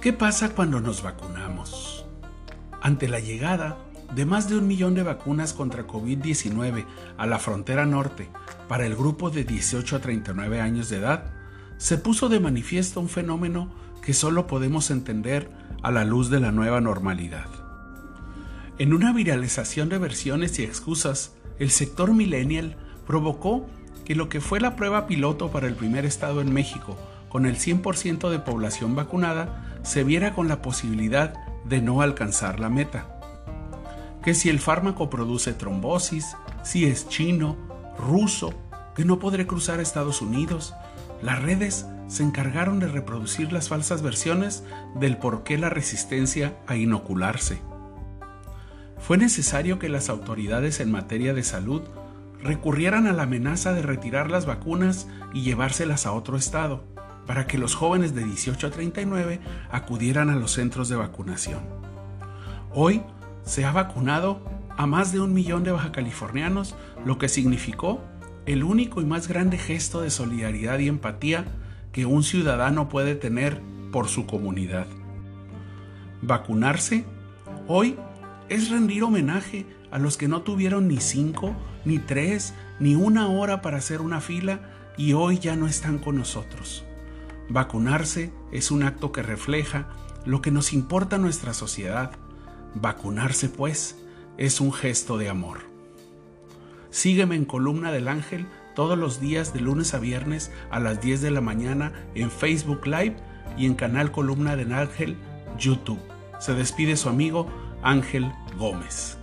¿Qué pasa cuando nos vacunamos? Ante la llegada de más de un millón de vacunas contra COVID-19 a la frontera norte para el grupo de 18 a 39 años de edad, se puso de manifiesto un fenómeno que solo podemos entender a la luz de la nueva normalidad. En una viralización de versiones y excusas, el sector millennial provocó que lo que fue la prueba piloto para el primer estado en México, con el 100% de población vacunada, se viera con la posibilidad de no alcanzar la meta. Que si el fármaco produce trombosis, si es chino, ruso, que no podré cruzar Estados Unidos, las redes se encargaron de reproducir las falsas versiones del por qué la resistencia a inocularse. Fue necesario que las autoridades en materia de salud recurrieran a la amenaza de retirar las vacunas y llevárselas a otro estado para que los jóvenes de 18 a 39 acudieran a los centros de vacunación. Hoy se ha vacunado a más de un millón de bajacalifornianos, lo que significó el único y más grande gesto de solidaridad y empatía que un ciudadano puede tener por su comunidad. Vacunarse hoy es rendir homenaje a los que no tuvieron ni cinco, ni tres, ni una hora para hacer una fila y hoy ya no están con nosotros. Vacunarse es un acto que refleja lo que nos importa a nuestra sociedad. Vacunarse, pues, es un gesto de amor. Sígueme en Columna del Ángel todos los días de lunes a viernes a las 10 de la mañana en Facebook Live y en canal Columna del Ángel YouTube. Se despide su amigo Ángel Gómez.